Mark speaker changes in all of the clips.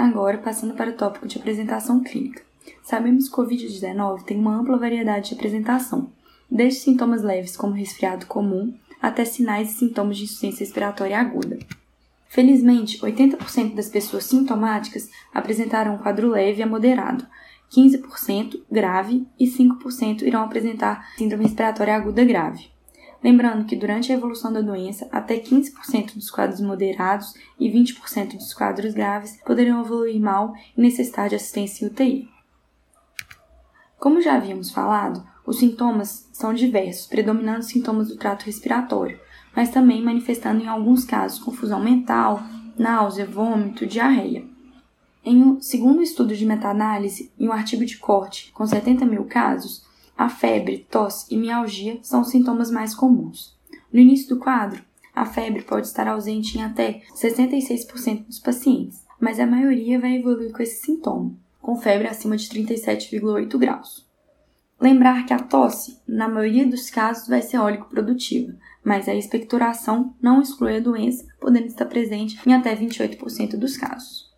Speaker 1: Agora, passando para o tópico de apresentação clínica. Sabemos que o Covid-19 tem uma ampla variedade de apresentação, desde sintomas leves como resfriado comum até sinais e sintomas de insuficiência respiratória aguda. Felizmente, 80% das pessoas sintomáticas apresentaram um quadro leve a moderado, 15% grave e 5% irão apresentar síndrome respiratória aguda grave. Lembrando que durante a evolução da doença, até 15% dos quadros moderados e 20% dos quadros graves poderão evoluir mal e necessitar de assistência UTI. Como já havíamos falado, os sintomas são diversos, predominando sintomas do trato respiratório, mas também manifestando em alguns casos confusão mental, náusea, vômito, diarreia. Em um segundo estudo de meta-análise, em um artigo de corte com 70 mil casos, a febre, tosse e mialgia são os sintomas mais comuns. No início do quadro, a febre pode estar ausente em até 66% dos pacientes, mas a maioria vai evoluir com esse sintoma, com febre acima de 37,8 graus. Lembrar que a tosse, na maioria dos casos, vai ser ólico-produtiva, mas a expectoração não exclui a doença, podendo estar presente em até 28% dos casos.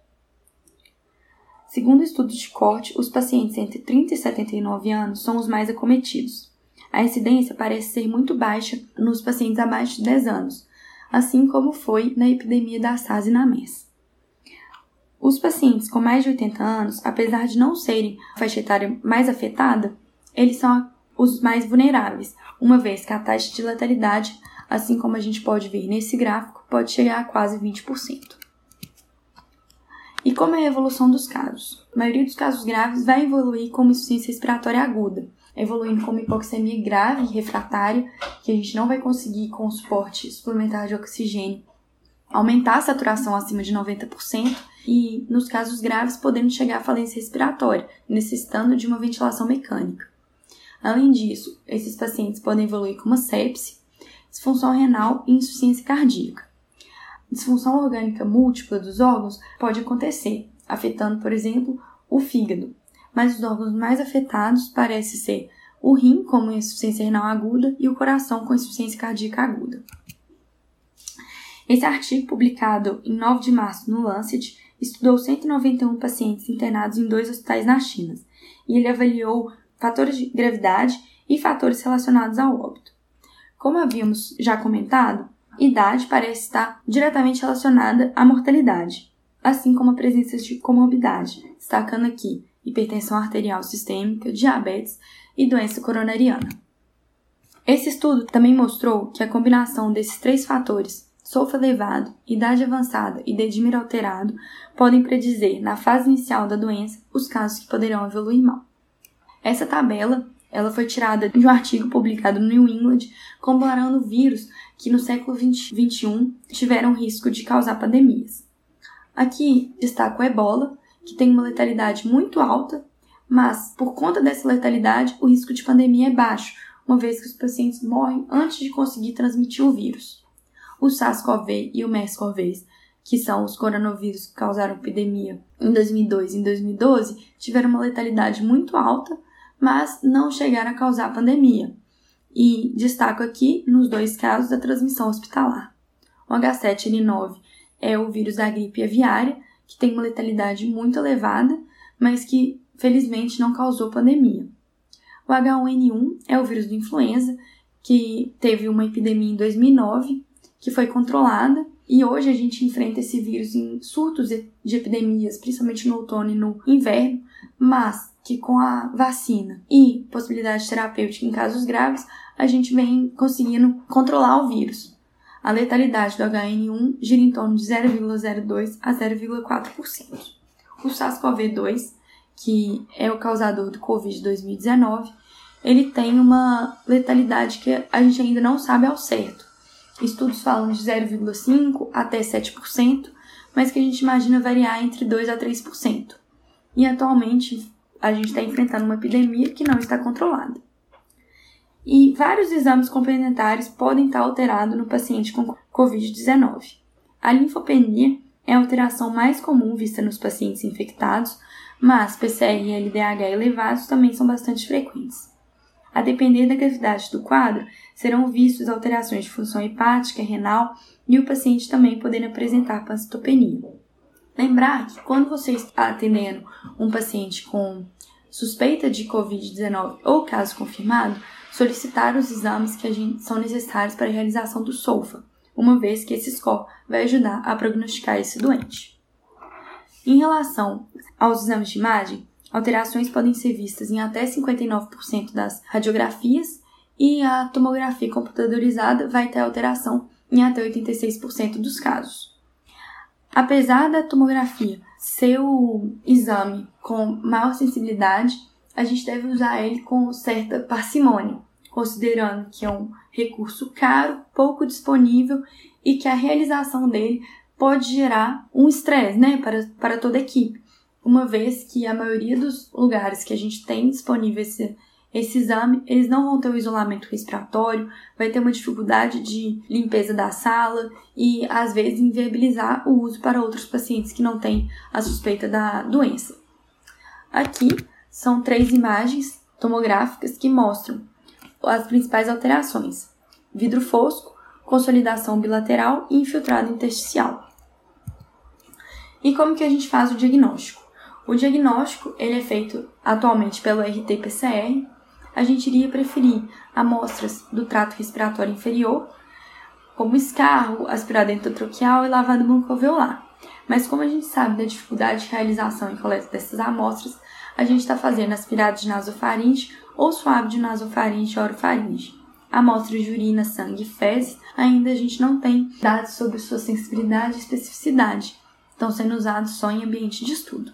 Speaker 1: Segundo estudos de corte, os pacientes entre 30 e 79 anos são os mais acometidos. A incidência parece ser muito baixa nos pacientes abaixo de 10 anos, assim como foi na epidemia da SARS e na MERS. Os pacientes com mais de 80 anos, apesar de não serem a faixa etária mais afetada, eles são os mais vulneráveis, uma vez que a taxa de letalidade, assim como a gente pode ver nesse gráfico, pode chegar a quase 20%. E como é a evolução dos casos? A maioria dos casos graves vai evoluir como insuficiência respiratória aguda, evoluindo como hipoxemia grave e refratária, que a gente não vai conseguir com o suporte suplementar de oxigênio aumentar a saturação acima de 90% e, nos casos graves, podendo chegar à falência respiratória, necessitando de uma ventilação mecânica. Além disso, esses pacientes podem evoluir com uma sepse, disfunção renal e insuficiência cardíaca. Disfunção orgânica múltipla dos órgãos pode acontecer, afetando, por exemplo, o fígado, mas os órgãos mais afetados parecem ser o rim, com insuficiência renal aguda, e o coração, com insuficiência cardíaca aguda. Esse artigo, publicado em 9 de março no Lancet, estudou 191 pacientes internados em dois hospitais na China, e ele avaliou fatores de gravidade e fatores relacionados ao óbito. Como havíamos já comentado, idade parece estar diretamente relacionada à mortalidade, assim como a presença de comorbidade, destacando aqui hipertensão arterial sistêmica, diabetes e doença coronariana. Esse estudo também mostrou que a combinação desses três fatores, sulfo elevado, idade avançada e dedímero alterado, podem predizer, na fase inicial da doença, os casos que poderão evoluir mal. Essa tabela ela foi tirada de um artigo publicado no New England comparando vírus que no século 21 tiveram risco de causar pandemias. Aqui destaco o ebola, que tem uma letalidade muito alta, mas por conta dessa letalidade, o risco de pandemia é baixo, uma vez que os pacientes morrem antes de conseguir transmitir o vírus. O SARS-CoV e o MERS-CoV, que são os coronavírus que causaram epidemia em 2002 e em 2012, tiveram uma letalidade muito alta, mas não chegaram a causar pandemia. E destaco aqui, nos dois casos, a transmissão hospitalar. O H7N9 é o vírus da gripe aviária, que tem uma letalidade muito elevada, mas que felizmente não causou pandemia. O H1N1 é o vírus da influenza, que teve uma epidemia em 2009, que foi controlada, e hoje a gente enfrenta esse vírus em surtos de epidemias, principalmente no outono e no inverno, mas que com a vacina e possibilidade terapêutica em casos graves, a gente vem conseguindo controlar o vírus. A letalidade do HN1 gira em torno de 0,02 a 0,4%. O SARS-CoV-2, que é o causador do Covid-2019, ele tem uma letalidade que a gente ainda não sabe ao certo. Estudos falam de 0,5 até 7%, mas que a gente imagina variar entre 2 a 3%. E atualmente a gente está enfrentando uma epidemia que não está controlada. E vários exames complementares podem estar alterados no paciente com Covid-19. A linfopenia é a alteração mais comum vista nos pacientes infectados, mas PCR e LDH elevados também são bastante frequentes. A depender da gravidade do quadro, serão vistos alterações de função hepática, renal e o paciente também podendo apresentar pancitopenia. Lembrar que quando você está atendendo um paciente com suspeita de Covid-19 ou caso confirmado, solicitar os exames que gente, são necessários para a realização do SOFA, uma vez que esse score vai ajudar a prognosticar esse doente. Em relação aos exames de imagem, alterações podem ser vistas em até 59% das radiografias e a tomografia computadorizada vai ter alteração em até 86% dos casos. Apesar da tomografia ser o exame com maior sensibilidade, a gente deve usar ele com certa parcimônia, considerando que é um recurso caro, pouco disponível e que a realização dele pode gerar um estresse né, para, para toda a equipe, uma vez que a maioria dos lugares que a gente tem disponível esse, esse exame, eles não vão ter o isolamento respiratório, vai ter uma dificuldade de limpeza da sala e às vezes inviabilizar o uso para outros pacientes que não têm a suspeita da doença. Aqui são três imagens tomográficas que mostram as principais alterações: vidro fosco, consolidação bilateral e infiltrado intersticial. E como que a gente faz o diagnóstico? O diagnóstico ele é feito atualmente pelo RT-PCR. A gente iria preferir amostras do trato respiratório inferior, como escarro, aspirado endotraqueal e lavado bucoalveolar. Mas como a gente sabe da dificuldade de realização e coleta dessas amostras, a gente está fazendo aspirado de nasofaringe ou suave de nasofaringe e orofaringe. Amostras de urina, sangue e fezes, ainda a gente não tem dados sobre sua sensibilidade e especificidade. Estão sendo usados só em ambiente de estudo.